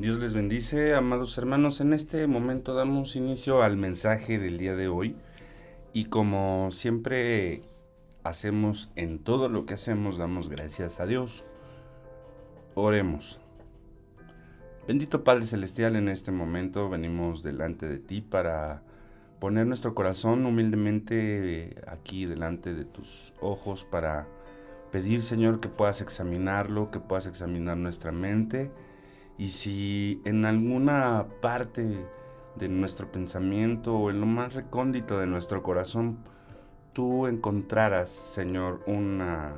Dios les bendice, amados hermanos. En este momento damos inicio al mensaje del día de hoy y como siempre hacemos en todo lo que hacemos, damos gracias a Dios. Oremos. Bendito Padre Celestial, en este momento venimos delante de ti para poner nuestro corazón humildemente aquí delante de tus ojos para pedir, Señor, que puedas examinarlo, que puedas examinar nuestra mente y si en alguna parte de nuestro pensamiento o en lo más recóndito de nuestro corazón tú encontraras, Señor, una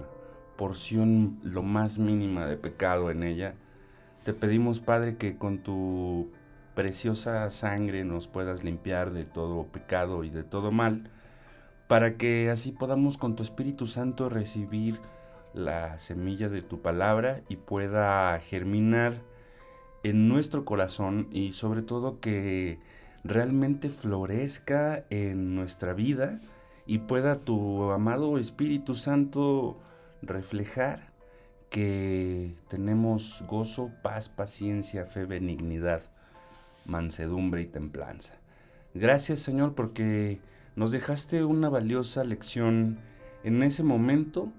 porción lo más mínima de pecado en ella, te pedimos, Padre, que con tu preciosa sangre nos puedas limpiar de todo pecado y de todo mal, para que así podamos con tu Espíritu Santo recibir la semilla de tu palabra y pueda germinar en nuestro corazón y sobre todo que realmente florezca en nuestra vida y pueda tu amado Espíritu Santo reflejar que tenemos gozo, paz, paciencia, fe, benignidad, mansedumbre y templanza. Gracias Señor porque nos dejaste una valiosa lección en ese momento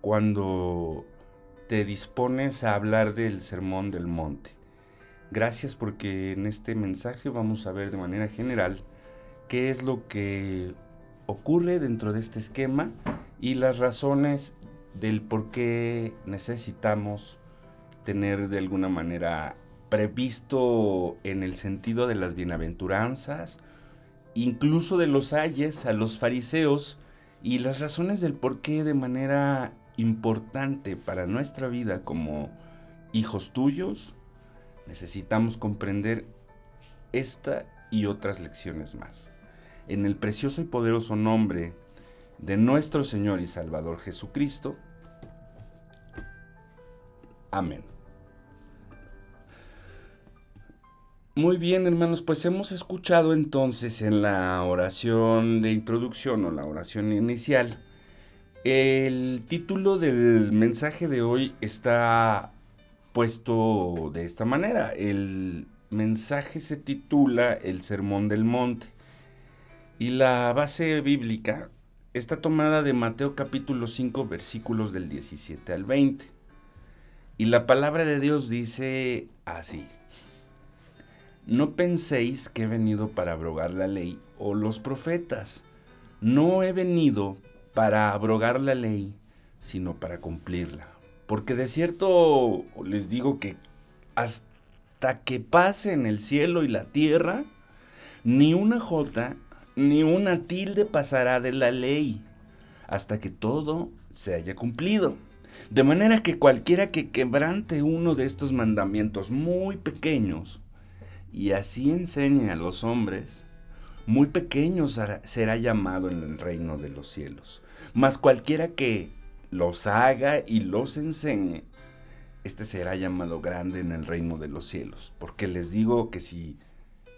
cuando te dispones a hablar del sermón del monte. Gracias porque en este mensaje vamos a ver de manera general qué es lo que ocurre dentro de este esquema y las razones del por qué necesitamos tener de alguna manera previsto en el sentido de las bienaventuranzas, incluso de los ayes a los fariseos y las razones del por qué de manera importante para nuestra vida como hijos tuyos, necesitamos comprender esta y otras lecciones más. En el precioso y poderoso nombre de nuestro Señor y Salvador Jesucristo. Amén. Muy bien, hermanos, pues hemos escuchado entonces en la oración de introducción o la oración inicial. El título del mensaje de hoy está puesto de esta manera. El mensaje se titula El Sermón del Monte. Y la base bíblica está tomada de Mateo capítulo 5 versículos del 17 al 20. Y la palabra de Dios dice así. No penséis que he venido para abrogar la ley o los profetas. No he venido para abrogar la ley, sino para cumplirla. Porque de cierto les digo que hasta que pasen el cielo y la tierra, ni una jota ni una tilde pasará de la ley, hasta que todo se haya cumplido. De manera que cualquiera que quebrante uno de estos mandamientos muy pequeños, y así enseñe a los hombres, muy pequeño será llamado en el reino de los cielos. Mas cualquiera que los haga y los enseñe, este será llamado grande en el reino de los cielos. Porque les digo que si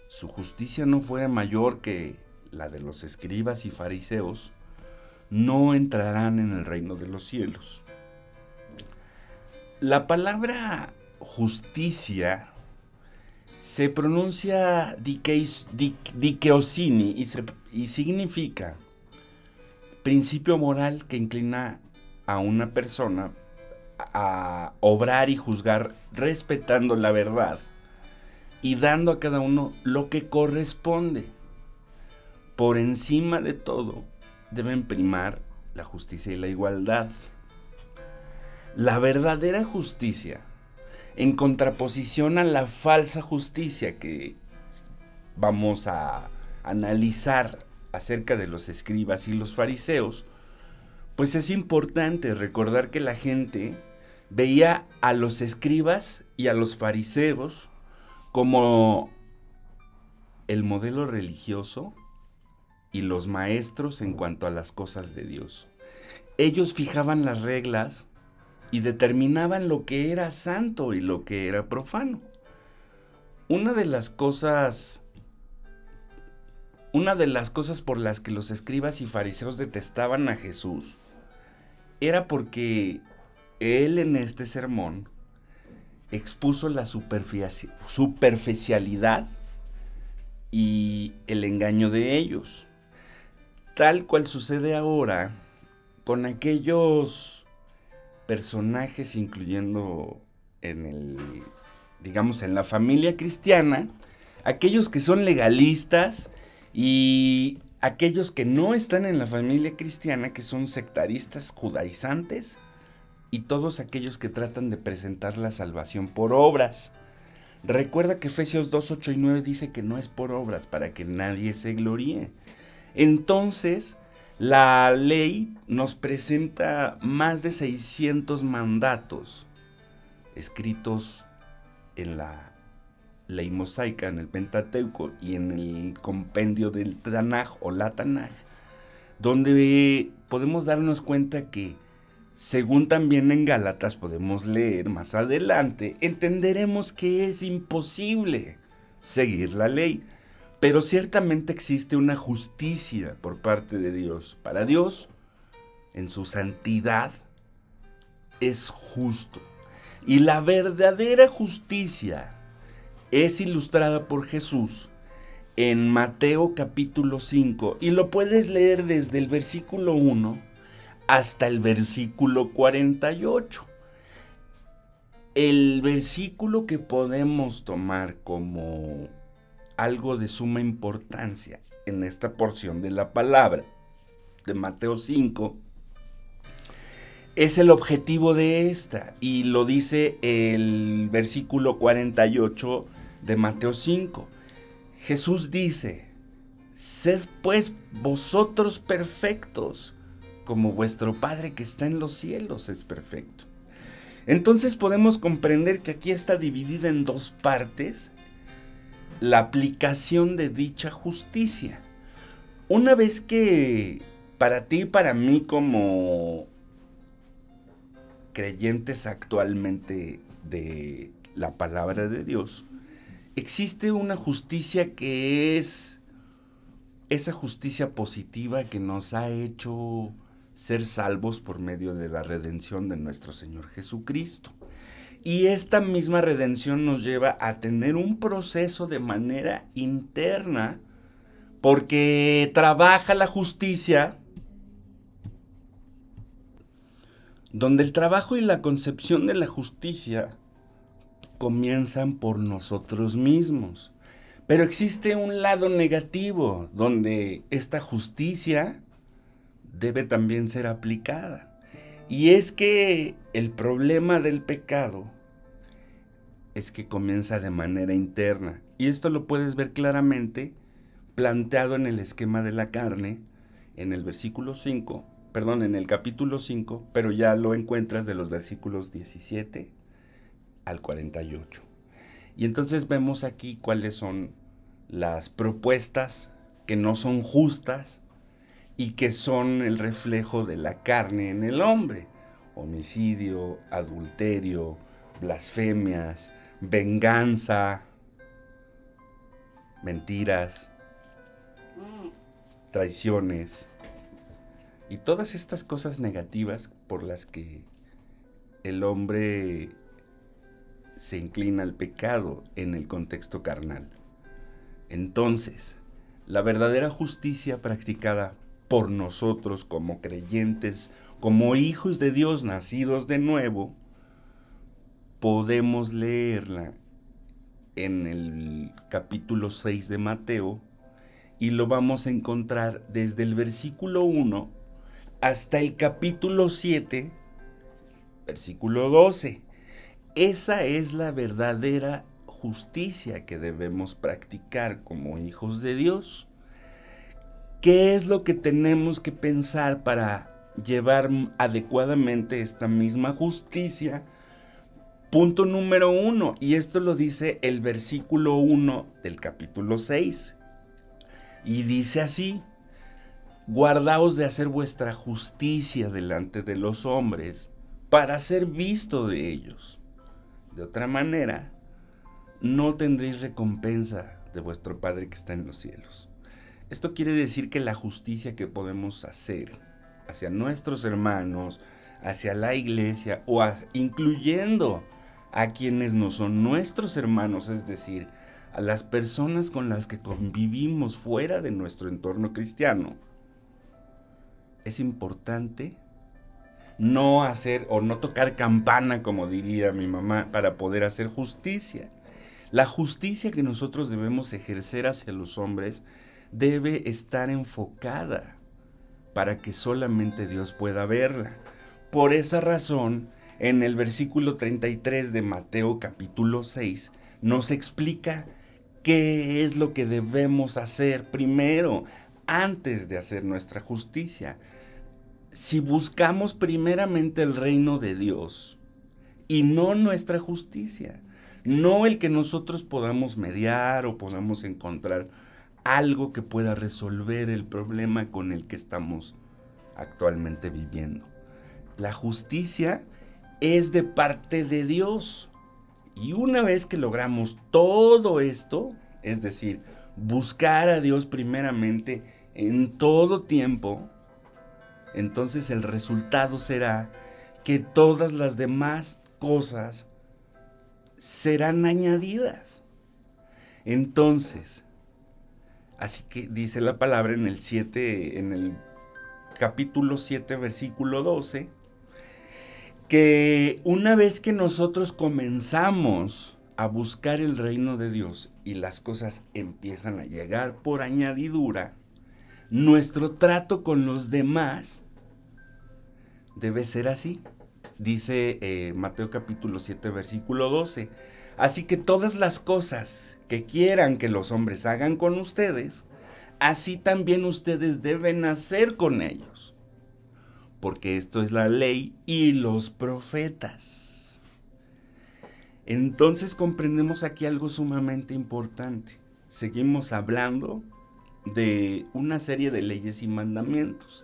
su justicia no fuera mayor que la de los escribas y fariseos, no entrarán en el reino de los cielos. La palabra justicia se pronuncia dikeosini y, y significa principio moral que inclina a una persona a obrar y juzgar respetando la verdad y dando a cada uno lo que corresponde. Por encima de todo deben primar la justicia y la igualdad. La verdadera justicia, en contraposición a la falsa justicia que vamos a analizar acerca de los escribas y los fariseos, pues es importante recordar que la gente veía a los escribas y a los fariseos como el modelo religioso y los maestros en cuanto a las cosas de Dios. Ellos fijaban las reglas y determinaban lo que era santo y lo que era profano. Una de las cosas una de las cosas por las que los escribas y fariseos detestaban a Jesús era porque él en este sermón expuso la superficialidad y el engaño de ellos. Tal cual sucede ahora con aquellos personajes, incluyendo en el, digamos, en la familia cristiana, aquellos que son legalistas y aquellos que no están en la familia cristiana, que son sectaristas judaizantes, y todos aquellos que tratan de presentar la salvación por obras. Recuerda que Efesios 2, 8 y 9 dice que no es por obras, para que nadie se gloríe. Entonces, la ley nos presenta más de 600 mandatos escritos en la ley mosaica, en el Pentateuco y en el compendio del Tanaj o la Tanaj, donde podemos darnos cuenta que, según también en Gálatas podemos leer más adelante, entenderemos que es imposible seguir la ley. Pero ciertamente existe una justicia por parte de Dios. Para Dios, en su santidad, es justo. Y la verdadera justicia es ilustrada por Jesús en Mateo capítulo 5 y lo puedes leer desde el versículo 1 hasta el versículo 48. El versículo que podemos tomar como algo de suma importancia en esta porción de la palabra de Mateo 5 es el objetivo de esta y lo dice el versículo 48 de Mateo 5. Jesús dice, sed pues vosotros perfectos, como vuestro Padre que está en los cielos es perfecto. Entonces podemos comprender que aquí está dividida en dos partes la aplicación de dicha justicia. Una vez que para ti y para mí como creyentes actualmente de la palabra de Dios, existe una justicia que es esa justicia positiva que nos ha hecho ser salvos por medio de la redención de nuestro Señor Jesucristo. Y esta misma redención nos lleva a tener un proceso de manera interna porque trabaja la justicia donde el trabajo y la concepción de la justicia comienzan por nosotros mismos. Pero existe un lado negativo donde esta justicia debe también ser aplicada. Y es que el problema del pecado es que comienza de manera interna. Y esto lo puedes ver claramente planteado en el esquema de la carne, en el versículo 5, perdón, en el capítulo 5, pero ya lo encuentras de los versículos 17 al 48. Y entonces vemos aquí cuáles son las propuestas que no son justas y que son el reflejo de la carne en el hombre. Homicidio, adulterio, blasfemias, venganza, mentiras, traiciones y todas estas cosas negativas por las que el hombre se inclina al pecado en el contexto carnal. Entonces, la verdadera justicia practicada por nosotros como creyentes, como hijos de Dios nacidos de nuevo, podemos leerla en el capítulo 6 de Mateo y lo vamos a encontrar desde el versículo 1 hasta el capítulo 7, versículo 12. Esa es la verdadera justicia que debemos practicar como hijos de Dios. ¿Qué es lo que tenemos que pensar para llevar adecuadamente esta misma justicia? Punto número uno, y esto lo dice el versículo 1 del capítulo 6. Y dice así, guardaos de hacer vuestra justicia delante de los hombres para ser visto de ellos. De otra manera, no tendréis recompensa de vuestro Padre que está en los cielos. Esto quiere decir que la justicia que podemos hacer hacia nuestros hermanos, hacia la iglesia o incluyendo a quienes no son nuestros hermanos, es decir, a las personas con las que convivimos fuera de nuestro entorno cristiano, es importante no hacer o no tocar campana, como diría mi mamá, para poder hacer justicia. La justicia que nosotros debemos ejercer hacia los hombres debe estar enfocada para que solamente Dios pueda verla. Por esa razón, en el versículo 33 de Mateo capítulo 6, nos explica qué es lo que debemos hacer primero, antes de hacer nuestra justicia. Si buscamos primeramente el reino de Dios y no nuestra justicia, no el que nosotros podamos mediar o podamos encontrar algo que pueda resolver el problema con el que estamos actualmente viviendo. La justicia es de parte de Dios. Y una vez que logramos todo esto, es decir, buscar a Dios primeramente en todo tiempo, entonces el resultado será que todas las demás cosas serán añadidas. Entonces, así que dice la palabra en el 7, en el capítulo 7, versículo 12, que una vez que nosotros comenzamos a buscar el reino de Dios y las cosas empiezan a llegar por añadidura, nuestro trato con los demás debe ser así dice eh, Mateo capítulo 7, versículo 12. Así que todas las cosas que quieran que los hombres hagan con ustedes, así también ustedes deben hacer con ellos. Porque esto es la ley y los profetas. Entonces comprendemos aquí algo sumamente importante. Seguimos hablando de una serie de leyes y mandamientos.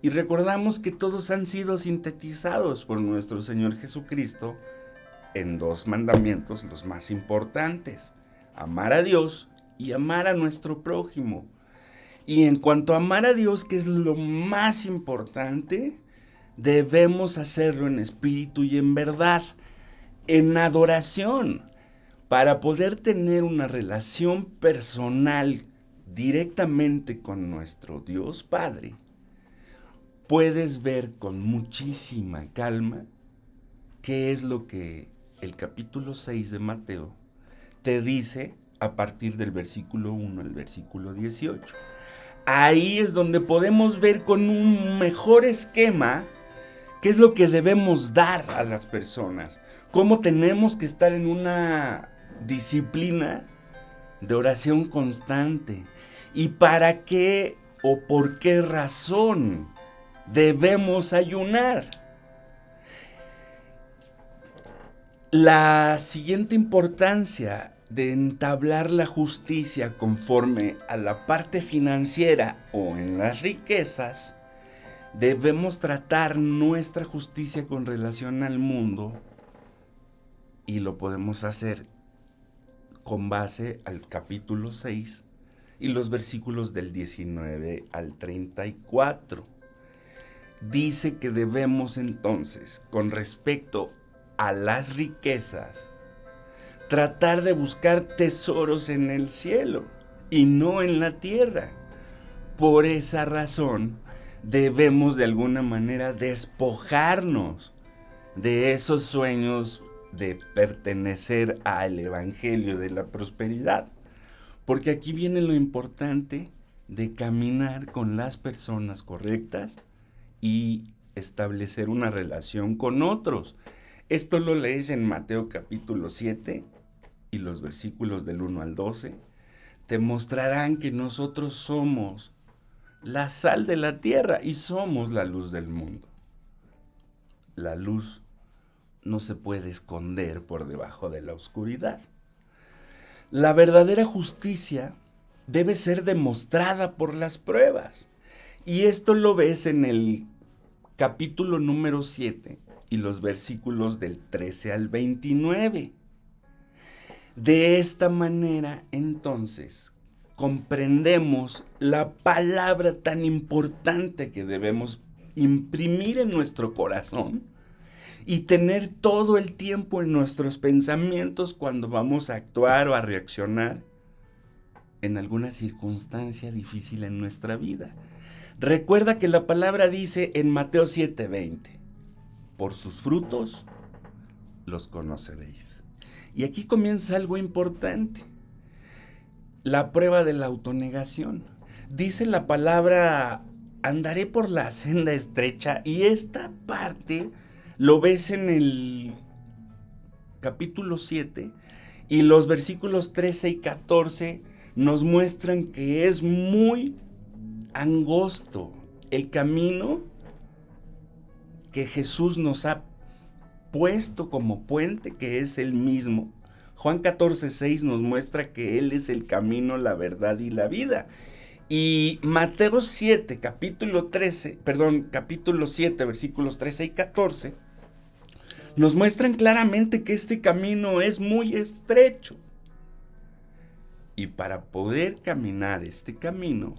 Y recordamos que todos han sido sintetizados por nuestro Señor Jesucristo en dos mandamientos los más importantes. Amar a Dios y amar a nuestro prójimo. Y en cuanto a amar a Dios, que es lo más importante, debemos hacerlo en espíritu y en verdad, en adoración, para poder tener una relación personal directamente con nuestro Dios Padre puedes ver con muchísima calma qué es lo que el capítulo 6 de Mateo te dice a partir del versículo 1 al versículo 18. Ahí es donde podemos ver con un mejor esquema qué es lo que debemos dar a las personas, cómo tenemos que estar en una disciplina de oración constante y para qué o por qué razón debemos ayunar. La siguiente importancia de entablar la justicia conforme a la parte financiera o en las riquezas, debemos tratar nuestra justicia con relación al mundo y lo podemos hacer con base al capítulo 6 y los versículos del 19 al 34 dice que debemos entonces, con respecto a las riquezas, tratar de buscar tesoros en el cielo y no en la tierra. Por esa razón, debemos de alguna manera despojarnos de esos sueños de pertenecer al Evangelio de la Prosperidad. Porque aquí viene lo importante de caminar con las personas correctas y establecer una relación con otros. Esto lo lees en Mateo capítulo 7 y los versículos del 1 al 12. Te mostrarán que nosotros somos la sal de la tierra y somos la luz del mundo. La luz no se puede esconder por debajo de la oscuridad. La verdadera justicia debe ser demostrada por las pruebas. Y esto lo ves en el capítulo número 7 y los versículos del 13 al 29. De esta manera, entonces, comprendemos la palabra tan importante que debemos imprimir en nuestro corazón y tener todo el tiempo en nuestros pensamientos cuando vamos a actuar o a reaccionar en alguna circunstancia difícil en nuestra vida. Recuerda que la palabra dice en Mateo 7:20, por sus frutos los conoceréis. Y aquí comienza algo importante, la prueba de la autonegación. Dice la palabra, andaré por la senda estrecha y esta parte lo ves en el capítulo 7 y los versículos 13 y 14 nos muestran que es muy angosto el camino que Jesús nos ha puesto como puente, que es el mismo. Juan 14, 6 nos muestra que Él es el camino, la verdad y la vida. Y Mateo 7, capítulo 13, perdón, capítulo 7, versículos 13 y 14, nos muestran claramente que este camino es muy estrecho. Y para poder caminar este camino,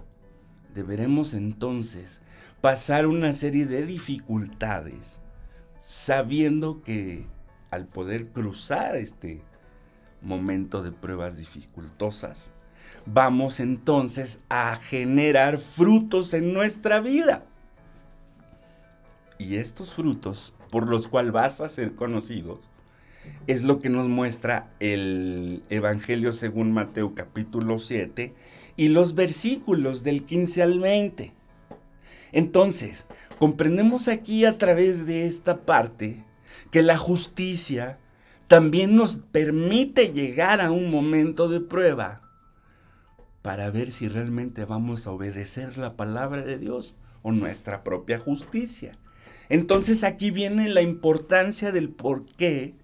deberemos entonces pasar una serie de dificultades, sabiendo que al poder cruzar este momento de pruebas dificultosas, vamos entonces a generar frutos en nuestra vida. Y estos frutos, por los cuales vas a ser conocidos, es lo que nos muestra el Evangelio según Mateo capítulo 7 y los versículos del 15 al 20. Entonces, comprendemos aquí a través de esta parte que la justicia también nos permite llegar a un momento de prueba para ver si realmente vamos a obedecer la palabra de Dios o nuestra propia justicia. Entonces aquí viene la importancia del por qué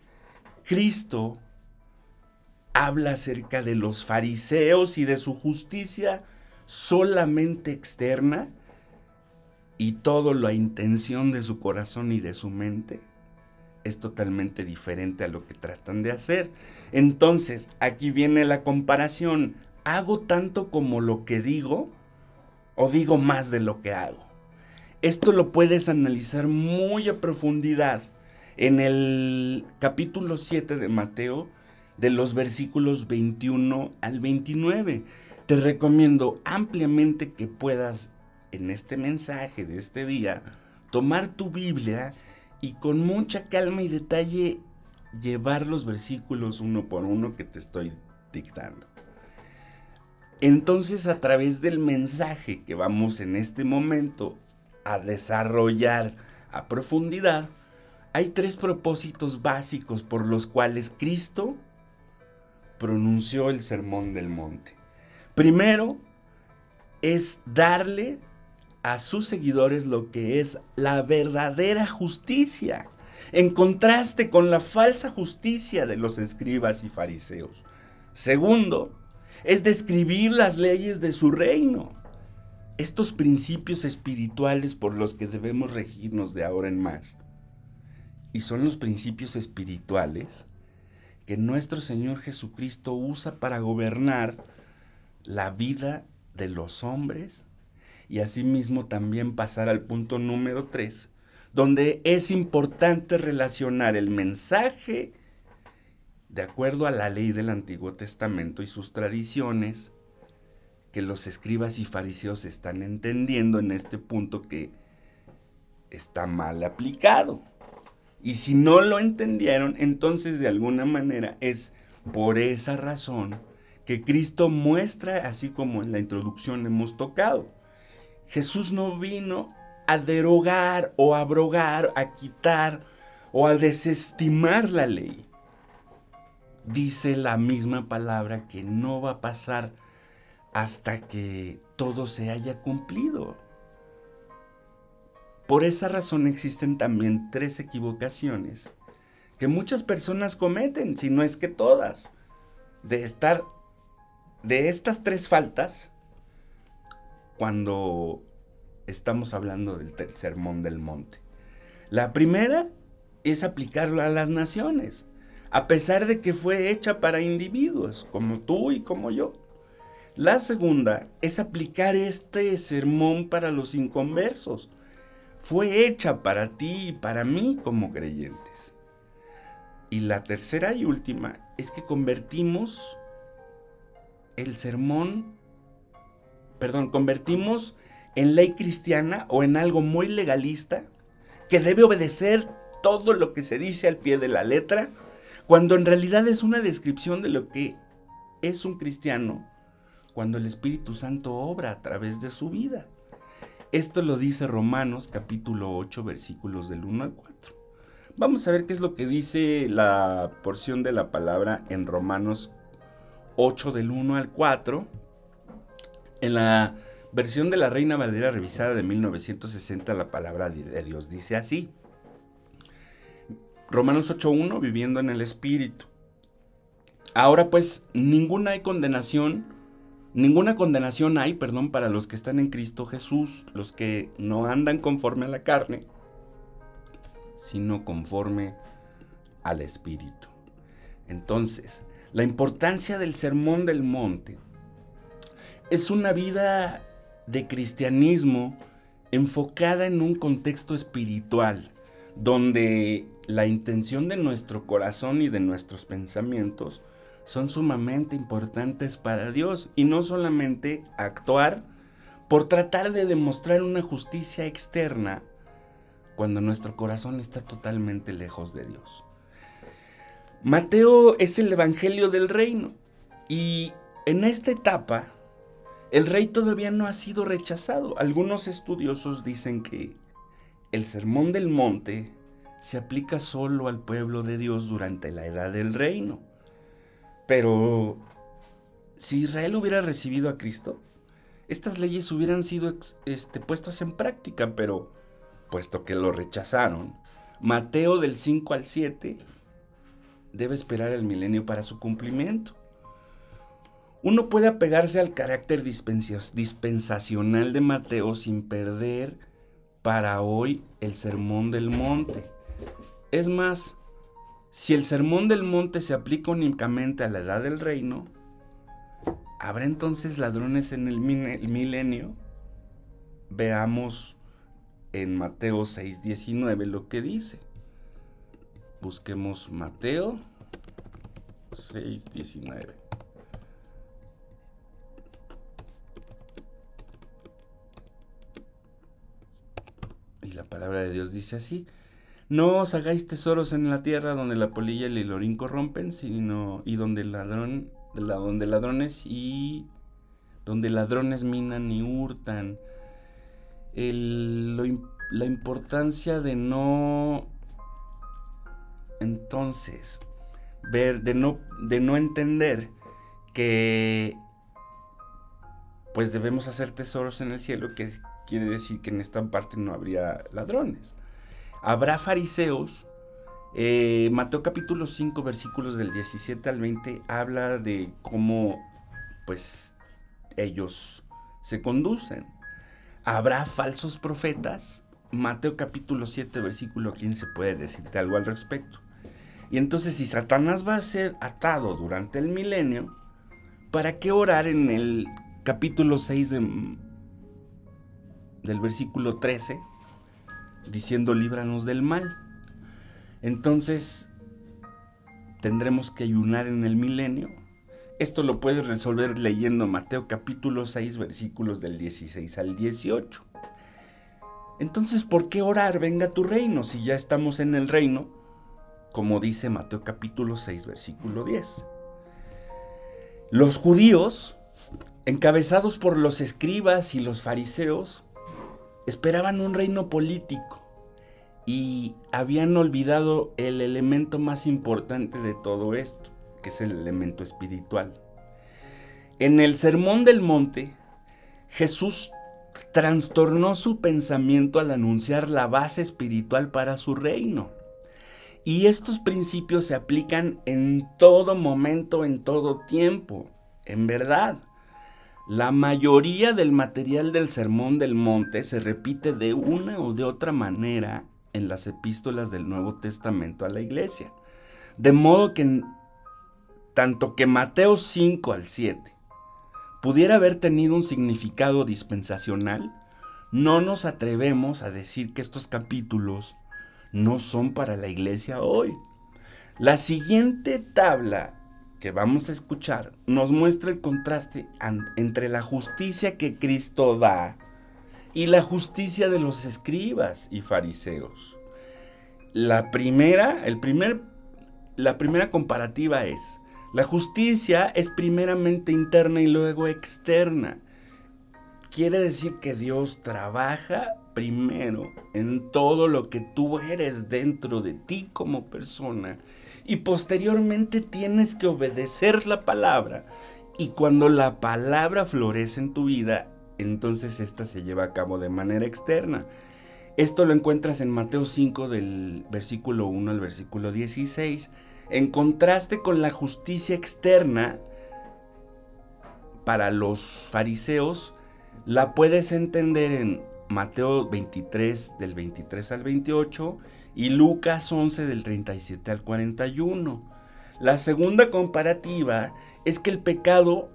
Cristo habla acerca de los fariseos y de su justicia solamente externa y todo la intención de su corazón y de su mente es totalmente diferente a lo que tratan de hacer. Entonces, aquí viene la comparación. ¿Hago tanto como lo que digo o digo más de lo que hago? Esto lo puedes analizar muy a profundidad en el capítulo 7 de Mateo, de los versículos 21 al 29. Te recomiendo ampliamente que puedas en este mensaje de este día tomar tu Biblia y con mucha calma y detalle llevar los versículos uno por uno que te estoy dictando. Entonces a través del mensaje que vamos en este momento a desarrollar a profundidad, hay tres propósitos básicos por los cuales Cristo pronunció el sermón del monte. Primero es darle a sus seguidores lo que es la verdadera justicia, en contraste con la falsa justicia de los escribas y fariseos. Segundo, es describir las leyes de su reino, estos principios espirituales por los que debemos regirnos de ahora en más y son los principios espirituales que nuestro Señor Jesucristo usa para gobernar la vida de los hombres y asimismo también pasar al punto número 3, donde es importante relacionar el mensaje de acuerdo a la ley del Antiguo Testamento y sus tradiciones que los escribas y fariseos están entendiendo en este punto que está mal aplicado. Y si no lo entendieron, entonces de alguna manera es por esa razón que Cristo muestra, así como en la introducción hemos tocado. Jesús no vino a derogar o a abrogar, a quitar o a desestimar la ley. Dice la misma palabra que no va a pasar hasta que todo se haya cumplido. Por esa razón existen también tres equivocaciones que muchas personas cometen, si no es que todas, de estar de estas tres faltas cuando estamos hablando del sermón del monte. La primera es aplicarlo a las naciones, a pesar de que fue hecha para individuos, como tú y como yo. La segunda es aplicar este sermón para los inconversos, fue hecha para ti y para mí como creyentes. Y la tercera y última es que convertimos el sermón, perdón, convertimos en ley cristiana o en algo muy legalista que debe obedecer todo lo que se dice al pie de la letra, cuando en realidad es una descripción de lo que es un cristiano cuando el Espíritu Santo obra a través de su vida. Esto lo dice Romanos capítulo 8 versículos del 1 al 4. Vamos a ver qué es lo que dice la porción de la palabra en Romanos 8 del 1 al 4. En la versión de la Reina Valera revisada de 1960 la palabra de Dios dice así. Romanos 8.1, viviendo en el Espíritu. Ahora pues, ninguna hay condenación, ninguna condenación hay, perdón, para los que están en Cristo Jesús, los que no andan conforme a la carne, sino conforme al Espíritu. Entonces, la importancia del sermón del monte es una vida de cristianismo enfocada en un contexto espiritual, donde la intención de nuestro corazón y de nuestros pensamientos son sumamente importantes para Dios y no solamente actuar por tratar de demostrar una justicia externa cuando nuestro corazón está totalmente lejos de Dios. Mateo es el Evangelio del Reino y en esta etapa el rey todavía no ha sido rechazado. Algunos estudiosos dicen que el Sermón del Monte se aplica solo al pueblo de Dios durante la edad del reino. Pero si Israel hubiera recibido a Cristo, estas leyes hubieran sido este, puestas en práctica, pero puesto que lo rechazaron, Mateo del 5 al 7 debe esperar el milenio para su cumplimiento. Uno puede apegarse al carácter dispensacional de Mateo sin perder para hoy el sermón del monte. Es más, si el sermón del monte se aplica únicamente a la edad del reino, ¿habrá entonces ladrones en el milenio? Veamos en Mateo 6:19 lo que dice. Busquemos Mateo 6:19. Y la palabra de Dios dice así, no os hagáis tesoros en la tierra donde la polilla y el lorín corrompen, sino y donde ladrón, donde ladrones y donde ladrones minan y hurtan. la importancia de no entonces ver, de no, de no entender que pues debemos hacer tesoros en el cielo, que quiere decir que en esta parte no habría ladrones habrá fariseos. Eh, Mateo capítulo 5 versículos del 17 al 20 habla de cómo pues ellos se conducen. Habrá falsos profetas. Mateo capítulo 7 versículo 15 puede decirte algo al respecto. Y entonces si Satanás va a ser atado durante el milenio, ¿para qué orar en el capítulo 6 del versículo 13? Diciendo líbranos del mal. Entonces, tendremos que ayunar en el milenio. Esto lo puedes resolver leyendo Mateo capítulo 6 versículos del 16 al 18. Entonces, ¿por qué orar venga tu reino si ya estamos en el reino? Como dice Mateo capítulo 6 versículo 10. Los judíos, encabezados por los escribas y los fariseos, esperaban un reino político y habían olvidado el elemento más importante de todo esto, que es el elemento espiritual. En el Sermón del Monte, Jesús trastornó su pensamiento al anunciar la base espiritual para su reino. Y estos principios se aplican en todo momento, en todo tiempo, en verdad. La mayoría del material del Sermón del Monte se repite de una o de otra manera en las epístolas del Nuevo Testamento a la iglesia. De modo que tanto que Mateo 5 al 7 pudiera haber tenido un significado dispensacional, no nos atrevemos a decir que estos capítulos no son para la iglesia hoy. La siguiente tabla que vamos a escuchar nos muestra el contraste entre la justicia que Cristo da y la justicia de los escribas y fariseos. La primera, el primer, la primera comparativa es, la justicia es primeramente interna y luego externa. Quiere decir que Dios trabaja primero en todo lo que tú eres dentro de ti como persona y posteriormente tienes que obedecer la palabra. Y cuando la palabra florece en tu vida, entonces esta se lleva a cabo de manera externa. Esto lo encuentras en Mateo 5 del versículo 1 al versículo 16. En contraste con la justicia externa, para los fariseos, la puedes entender en Mateo 23 del 23 al 28 y Lucas 11 del 37 al 41. La segunda comparativa es que el pecado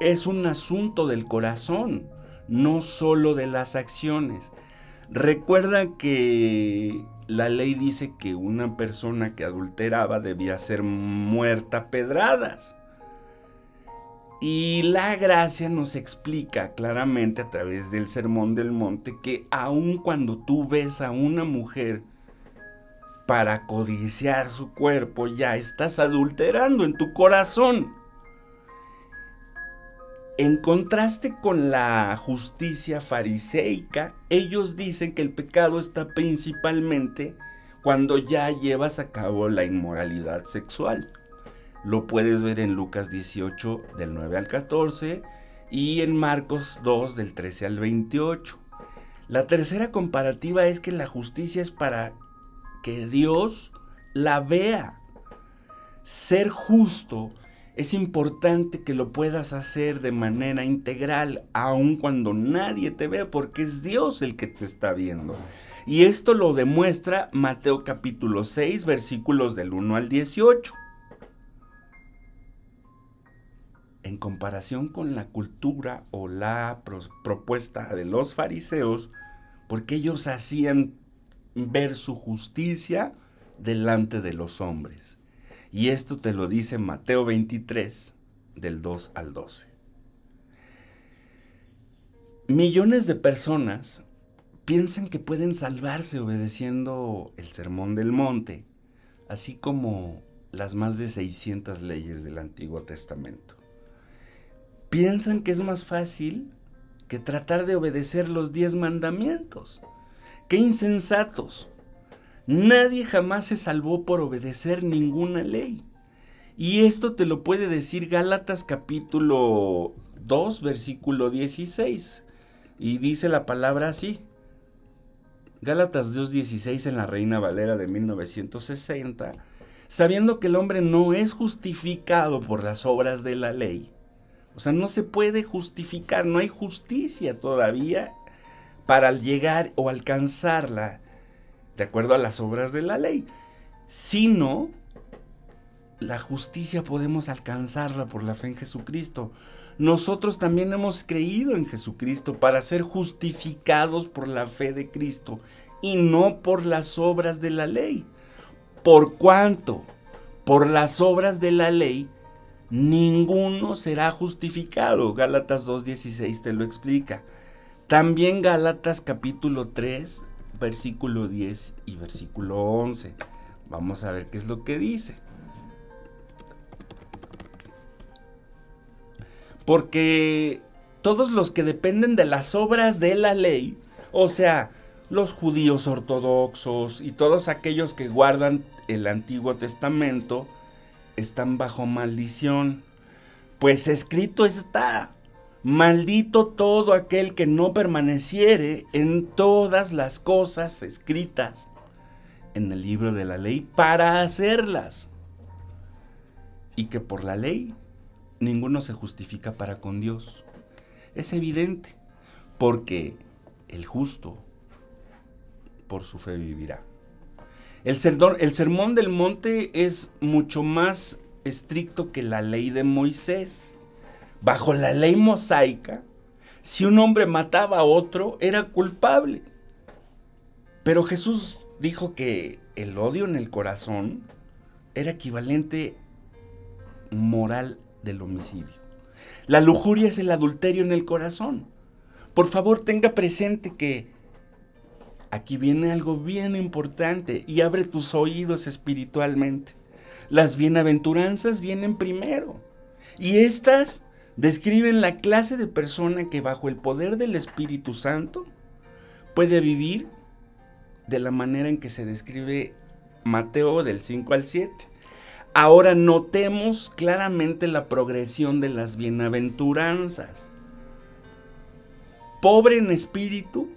es un asunto del corazón, no solo de las acciones. Recuerda que la ley dice que una persona que adulteraba debía ser muerta a pedradas. Y la gracia nos explica claramente a través del sermón del monte que aun cuando tú ves a una mujer para codiciar su cuerpo, ya estás adulterando en tu corazón. En contraste con la justicia fariseica, ellos dicen que el pecado está principalmente cuando ya llevas a cabo la inmoralidad sexual. Lo puedes ver en Lucas 18 del 9 al 14 y en Marcos 2 del 13 al 28. La tercera comparativa es que la justicia es para que Dios la vea. Ser justo es importante que lo puedas hacer de manera integral, aun cuando nadie te ve, porque es Dios el que te está viendo. Y esto lo demuestra Mateo capítulo 6, versículos del 1 al 18. En comparación con la cultura o la propuesta de los fariseos, porque ellos hacían ver su justicia delante de los hombres. Y esto te lo dice Mateo 23, del 2 al 12. Millones de personas piensan que pueden salvarse obedeciendo el sermón del monte, así como las más de 600 leyes del Antiguo Testamento. Piensan que es más fácil que tratar de obedecer los diez mandamientos. ¡Qué insensatos! Nadie jamás se salvó por obedecer ninguna ley. Y esto te lo puede decir Gálatas capítulo 2, versículo 16. Y dice la palabra así. Gálatas 2.16 en la Reina Valera de 1960, sabiendo que el hombre no es justificado por las obras de la ley. O sea, no se puede justificar, no hay justicia todavía para llegar o alcanzarla de acuerdo a las obras de la ley, sino la justicia podemos alcanzarla por la fe en Jesucristo. Nosotros también hemos creído en Jesucristo para ser justificados por la fe de Cristo y no por las obras de la ley. Por cuanto por las obras de la ley ninguno será justificado. Gálatas 2.16 te lo explica. También Gálatas capítulo 3 versículo 10 y versículo 11. Vamos a ver qué es lo que dice. Porque todos los que dependen de las obras de la ley, o sea, los judíos ortodoxos y todos aquellos que guardan el Antiguo Testamento, están bajo maldición. Pues escrito está, Maldito todo aquel que no permaneciere en todas las cosas escritas en el libro de la ley para hacerlas. Y que por la ley ninguno se justifica para con Dios. Es evidente, porque el justo por su fe vivirá. El, sermón del monte es mucho más estricto que la ley de Moisés bajo la ley mosaica, si un hombre mataba a otro, era culpable. Pero Jesús dijo que el odio en el corazón era equivalente moral del homicidio. La lujuria es el adulterio en el corazón. Por favor, tenga presente que aquí viene algo bien importante y abre tus oídos espiritualmente. Las bienaventuranzas vienen primero. Y estas describen la clase de persona que bajo el poder del Espíritu Santo puede vivir de la manera en que se describe Mateo del 5 al 7. Ahora notemos claramente la progresión de las bienaventuranzas. Pobre en espíritu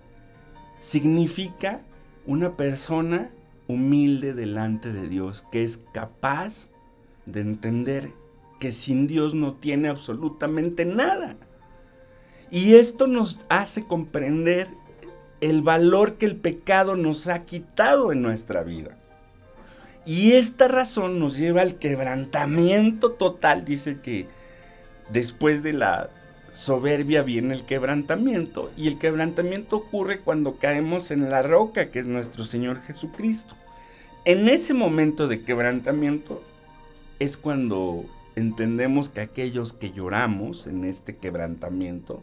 significa una persona humilde delante de Dios, que es capaz de entender que sin Dios no tiene absolutamente nada. Y esto nos hace comprender el valor que el pecado nos ha quitado en nuestra vida. Y esta razón nos lleva al quebrantamiento total. Dice que después de la soberbia viene el quebrantamiento. Y el quebrantamiento ocurre cuando caemos en la roca que es nuestro Señor Jesucristo. En ese momento de quebrantamiento es cuando entendemos que aquellos que lloramos en este quebrantamiento,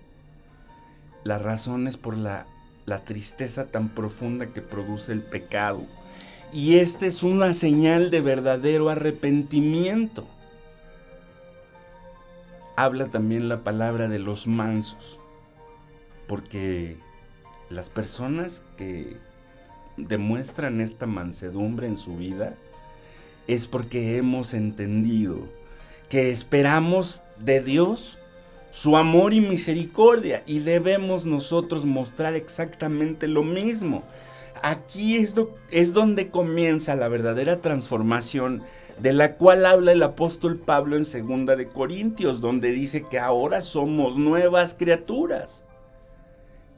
la razón es por la, la tristeza tan profunda que produce el pecado. Y esta es una señal de verdadero arrepentimiento. Habla también la palabra de los mansos, porque las personas que demuestran esta mansedumbre en su vida es porque hemos entendido que esperamos de Dios su amor y misericordia y debemos nosotros mostrar exactamente lo mismo. Aquí es, donde comienza la verdadera transformación de la cual habla el apóstol Pablo en segunda de Corintios, donde dice que ahora somos nuevas criaturas.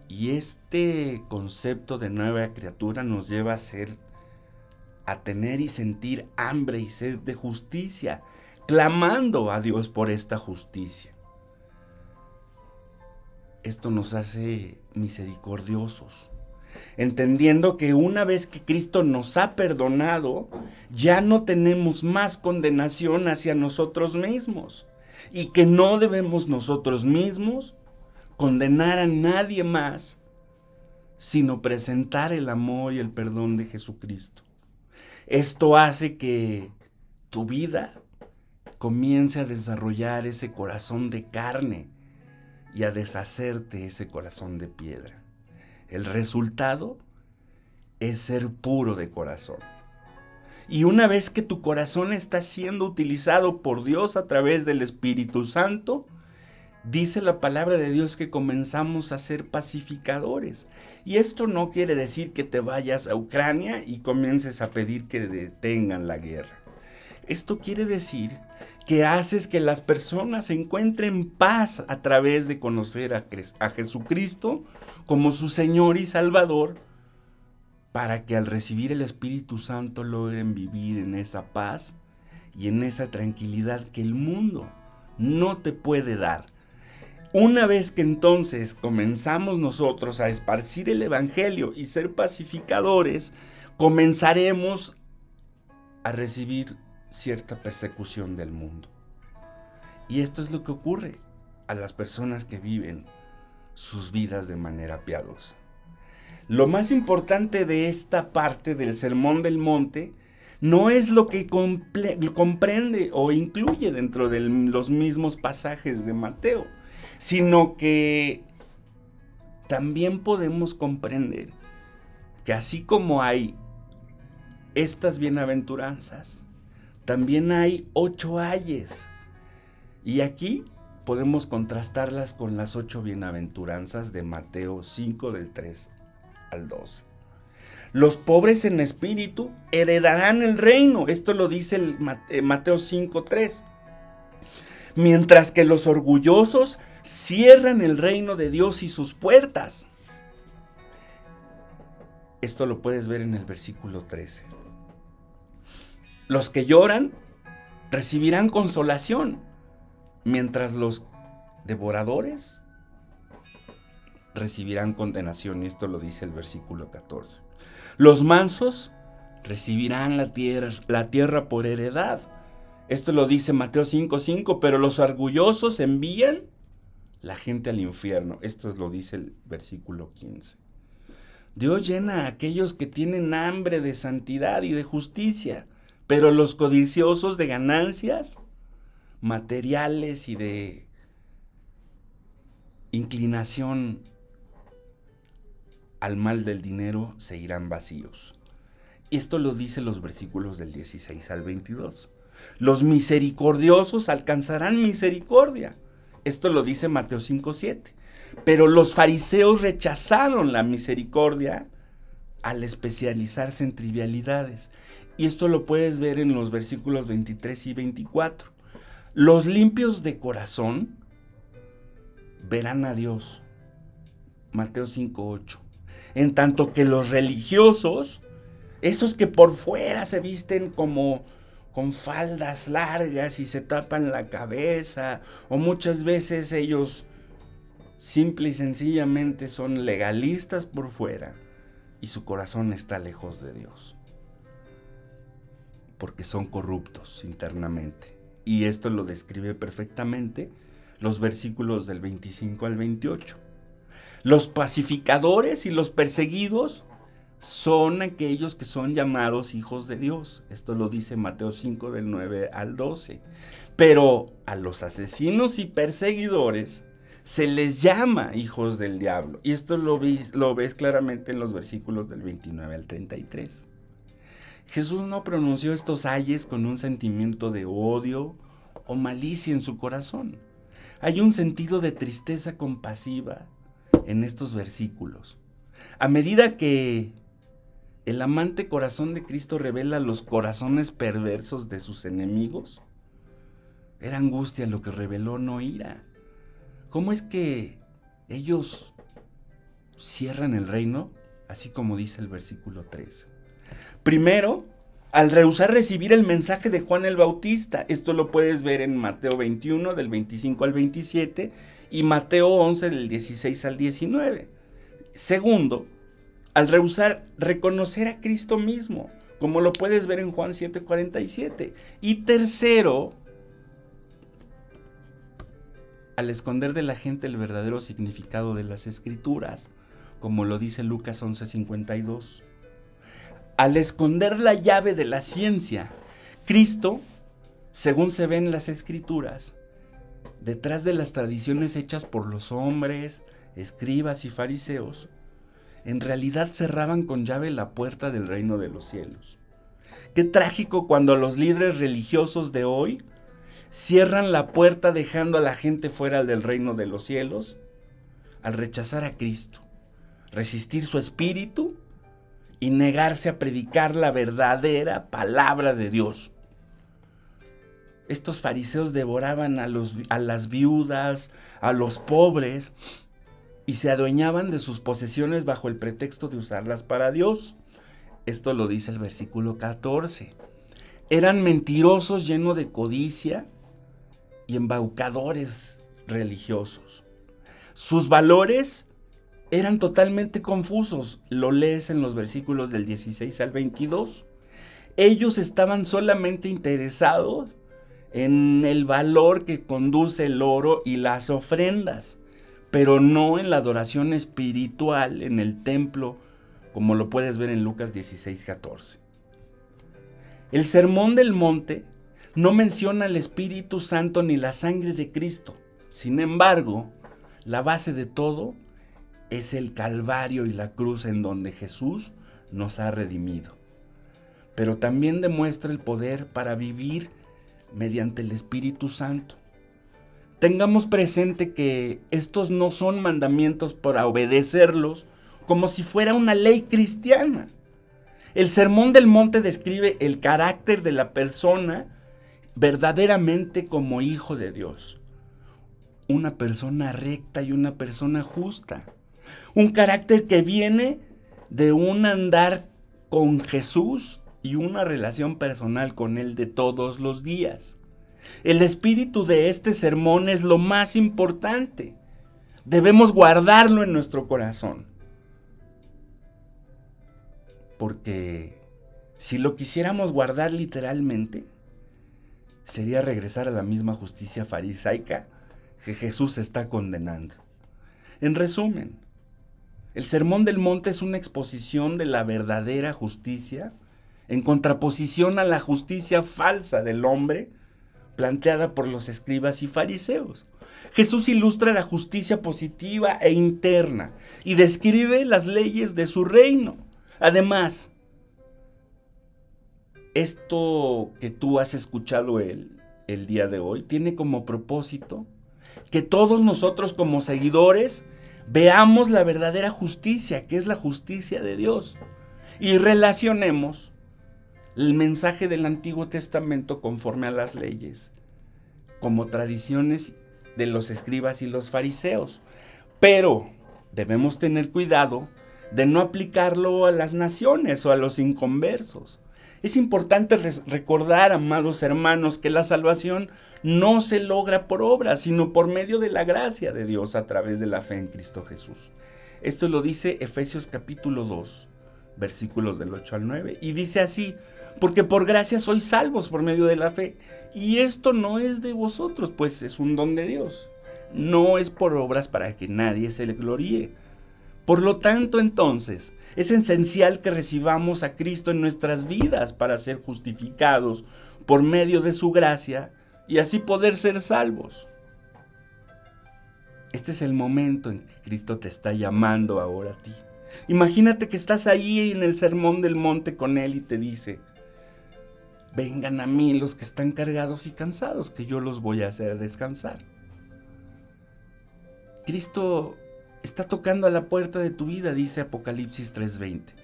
Y este concepto de nueva criatura nos lleva a ser a tener y sentir hambre y sed de justicia, clamando a Dios por esta justicia. Esto nos hace misericordiosos, entendiendo que una vez que Cristo nos ha perdonado, ya no tenemos más condenación hacia nosotros mismos y que no debemos nosotros mismos condenar a nadie más, sino presentar el amor y el perdón de Jesucristo. Esto hace que tu vida comience a desarrollar ese corazón de carne y a deshacerte ese corazón de piedra. El resultado es ser puro de corazón. Y una vez que tu corazón está siendo utilizado por Dios a través del Espíritu Santo, dice la palabra de Dios que comenzamos a ser pacificadores. Y esto no quiere decir que te vayas a Ucrania y comiences a pedir que detengan la guerra. Esto quiere decir que haces que las personas encuentren paz a través de conocer a, Jesucristo como su Señor y Salvador, para que al recibir el Espíritu Santo logren vivir en esa paz y en esa tranquilidad que el mundo no te puede dar. Una vez que entonces comenzamos nosotros a esparcir el Evangelio y ser pacificadores, comenzaremos a recibir cierta persecución del mundo. Y esto es lo que ocurre a las personas que viven sus vidas de manera piadosa. Lo más importante de esta parte del Sermón del Monte no es lo que comprende o incluye dentro de los mismos pasajes de Mateo, sino que también podemos comprender que así como hay estas bienaventuranzas, también hay ocho ayes. Y aquí podemos contrastarlas con las ocho bienaventuranzas de Mateo 5 del 3 al 12. Los pobres en espíritu heredarán el reino. Esto lo dice eh, Mateo 5.3. Mientras que los orgullosos cierran el reino de Dios y sus puertas. Esto lo puedes ver en el versículo 13. Los que lloran recibirán consolación, mientras los devoradores recibirán condenación, y esto lo dice el versículo 14. Los mansos recibirán la tierra, la tierra por heredad. Esto lo dice Mateo 5:5, pero los orgullosos envían la gente al infierno. Esto lo dice el versículo 15. Dios llena a aquellos que tienen hambre de santidad y de justicia, pero los codiciosos de ganancias materiales y de inclinación al mal del dinero se irán vacíos. Esto lo dice los versículos del 16 al 22. Los misericordiosos alcanzarán misericordia. Esto lo dice Mateo 5.7. Pero los fariseos rechazaron la misericordia al especializarse en trivialidades. Y esto lo puedes ver en los versículos 23 y 24. Los limpios de corazón verán a Dios. Mateo 5.8. En tanto que los religiosos, esos que por fuera se visten como con faldas largas y se tapan la cabeza, o muchas veces ellos simple y sencillamente son legalistas por fuera y su corazón está lejos de Dios, porque son corruptos internamente. Y esto lo describe perfectamente los versículos del 25 al 28. Los pacificadores y los perseguidos son aquellos que son llamados hijos de Dios. Esto lo dice Mateo 5 del 9 al 12. Pero a los asesinos y perseguidores se les llama hijos del diablo. Y esto lo, ves claramente en los versículos del 29 al 33. Jesús no pronunció estos ayes con un sentimiento de odio o malicia en su corazón. Hay un sentido de tristeza compasiva en estos versículos. A medida que el amante corazón de Cristo revela los corazones perversos de sus enemigos. Era angustia lo que reveló, no ira. ¿Cómo es que ellos cierran el reino? Así como dice el versículo 3. Primero, al rehusar recibir el mensaje de Juan el Bautista. Esto lo puedes ver en Mateo 21 del 25 al 27 y Mateo 11 del 16 al 19. Segundo, al rehusar reconocer a Cristo mismo, como lo puedes ver en Juan 7:47. Y tercero, al esconder de la gente el verdadero significado de las escrituras, como lo dice Lucas 11:52. Al esconder la llave de la ciencia, Cristo, según se ve en las escrituras, detrás de las tradiciones hechas por los hombres, escribas y fariseos, en realidad cerraban con llave la puerta del reino de los cielos. Qué trágico cuando los líderes religiosos de hoy cierran la puerta dejando a la gente fuera del reino de los cielos al rechazar a Cristo, resistir su espíritu y negarse a predicar la verdadera palabra de Dios. Estos fariseos devoraban a, los, a las viudas, a los pobres, y se adueñaban de sus posesiones bajo el pretexto de usarlas para Dios. Esto lo dice el versículo 14. Eran mentirosos llenos de codicia y embaucadores religiosos. Sus valores eran totalmente confusos. Lo lees en los versículos del 16 al 22. Ellos estaban solamente interesados en el valor que conduce el oro y las ofrendas pero no en la adoración espiritual en el templo, como lo puedes ver en Lucas 16, 14. El sermón del monte no menciona el Espíritu Santo ni la sangre de Cristo. Sin embargo, la base de todo es el Calvario y la cruz en donde Jesús nos ha redimido. Pero también demuestra el poder para vivir mediante el Espíritu Santo tengamos presente que estos no son mandamientos para obedecerlos como si fuera una ley cristiana. El Sermón del Monte describe el carácter de la persona verdaderamente como hijo de Dios. Una persona recta y una persona justa. Un carácter que viene de un andar con Jesús y una relación personal con Él de todos los días. El espíritu de este sermón es lo más importante. debemos guardarlo en nuestro corazón. Porque si lo quisiéramos guardar literalmente, sería regresar a la misma justicia farisaica que Jesús está condenando. En resumen, el Sermón del Monte es una exposición de la verdadera justicia en contraposición a la justicia falsa del hombre planteada por los escribas y fariseos. Jesús ilustra la justicia positiva e interna y describe las leyes de su reino. Además, esto que tú has escuchado el, el día de hoy tiene como propósito que todos nosotros como seguidores veamos la verdadera justicia, que es la justicia de Dios, y relacionemos el mensaje del Antiguo Testamento conforme a las leyes, como tradiciones de los escribas y los fariseos. Pero debemos tener cuidado de no aplicarlo a las naciones o a los inconversos. Es importante recordar, amados hermanos, que la salvación no se logra por obras, sino por medio de la gracia de Dios a través de la fe en Cristo Jesús. Esto lo dice Efesios capítulo 2, versículos del 8 al 9. Y dice así, porque por gracia sois salvos por medio de la fe. Y esto no es de vosotros, pues es un don de Dios. No es por obras para que nadie se le gloríe por lo tanto, entonces, es esencial que recibamos a Cristo en nuestras vidas para ser justificados por medio de su gracia y así poder ser salvos. Este es el momento en que Cristo te está llamando ahora a ti. Imagínate que estás ahí en el sermón del monte con Él y te dice, vengan a mí los que están cargados y cansados, que yo los voy a hacer descansar. Cristo está tocando a la puerta de tu vida, dice Apocalipsis 3:20.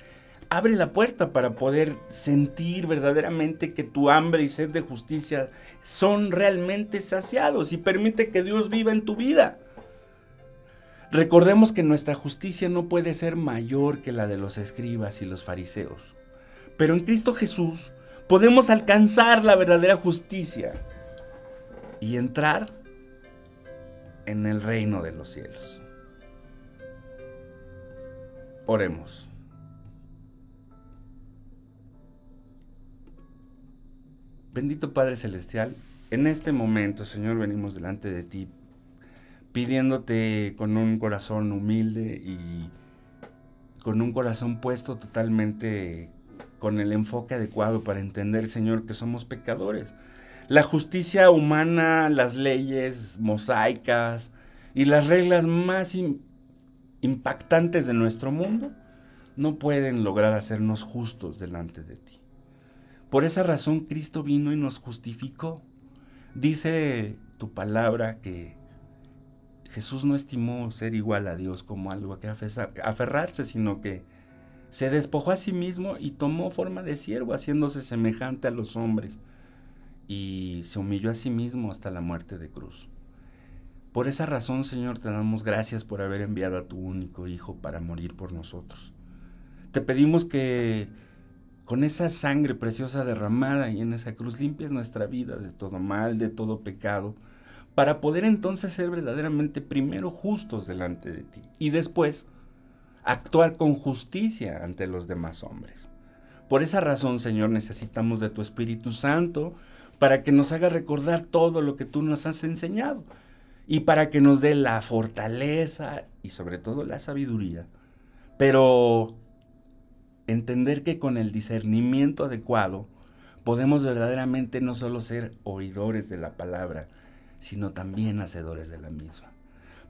Abre la puerta para poder sentir verdaderamente que tu hambre y sed de justicia son realmente saciados y permite que Dios viva en tu vida. Recordemos que nuestra justicia no puede ser mayor que la de los escribas y los fariseos. Pero en Cristo Jesús podemos alcanzar la verdadera justicia y entrar en el reino de los cielos. Oremos. Bendito Padre Celestial, en este momento, Señor, venimos delante de ti pidiéndote con un corazón humilde y con un corazón puesto totalmente con el enfoque adecuado para entender, Señor, que somos pecadores. La justicia humana, las leyes mosaicas y las reglas más impactantes de nuestro mundo no pueden lograr hacernos justos delante de ti. Por esa razón Cristo vino y nos justificó. Dice tu palabra que Jesús no estimó ser igual a Dios como algo que aferrarse, sino que se despojó a sí mismo y tomó forma de siervo, haciéndose semejante a los hombres, y se humilló a sí mismo hasta la muerte de cruz. Por esa razón, Señor, te damos gracias por haber enviado a tu único Hijo para morir por nosotros. Te pedimos que con esa sangre preciosa derramada y en esa cruz limpies nuestra vida de todo mal, de todo pecado, para poder entonces ser verdaderamente primero justos delante de ti y después actuar con justicia ante los demás hombres. Por esa razón, Señor, necesitamos de tu Espíritu Santo para que nos haga recordar todo lo que tú nos has enseñado y para que nos dé la fortaleza y sobre todo la sabiduría. Pero entender que con el discernimiento adecuado podemos verdaderamente no solo ser oidores de la palabra, sino también hacedores de la misma.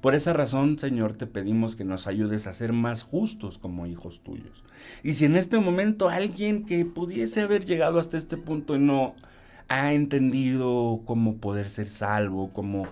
Por esa razón, Señor, te pedimos que nos ayudes a ser más justos como hijos tuyos. Y si en este momento alguien que pudiese haber llegado hasta este punto y no ha entendido cómo poder ser salvo, cómo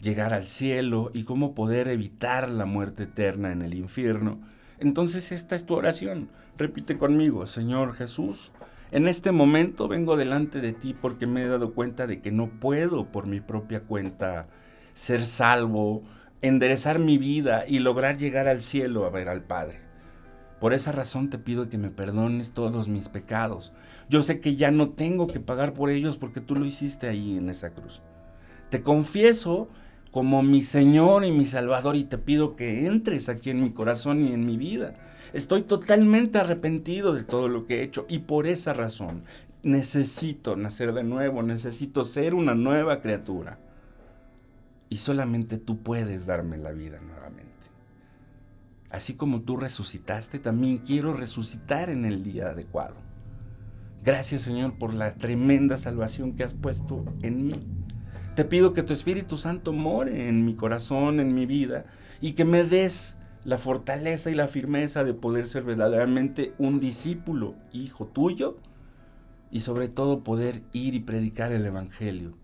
llegar al cielo y cómo poder evitar la muerte eterna en el infierno, entonces esta es tu oración. Repite conmigo, Señor Jesús, en este momento vengo delante de ti porque me he dado cuenta de que no puedo por mi propia cuenta ser salvo, enderezar mi vida y lograr llegar al cielo a ver al Padre. Por esa razón te pido que me perdones todos mis pecados. Yo sé que ya no tengo que pagar por ellos porque tú lo hiciste ahí en esa cruz. Te confieso como mi Señor y mi Salvador y te pido que entres aquí en mi corazón y en mi vida. Estoy totalmente arrepentido de todo lo que he hecho y por esa razón necesito nacer de nuevo, necesito ser una nueva criatura. Y solamente tú puedes darme la vida nuevamente. Así como tú resucitaste, también quiero resucitar en el día adecuado. Gracias Señor por la tremenda salvación que has puesto en mí. Te pido que tu Espíritu Santo more en mi corazón, en mi vida, y que me des la fortaleza y la firmeza de poder ser verdaderamente un discípulo, hijo tuyo, y sobre todo poder ir y predicar el Evangelio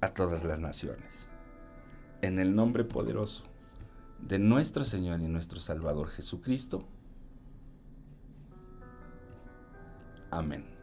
a todas las naciones. En el nombre poderoso de nuestro Señor y nuestro Salvador Jesucristo. Amén.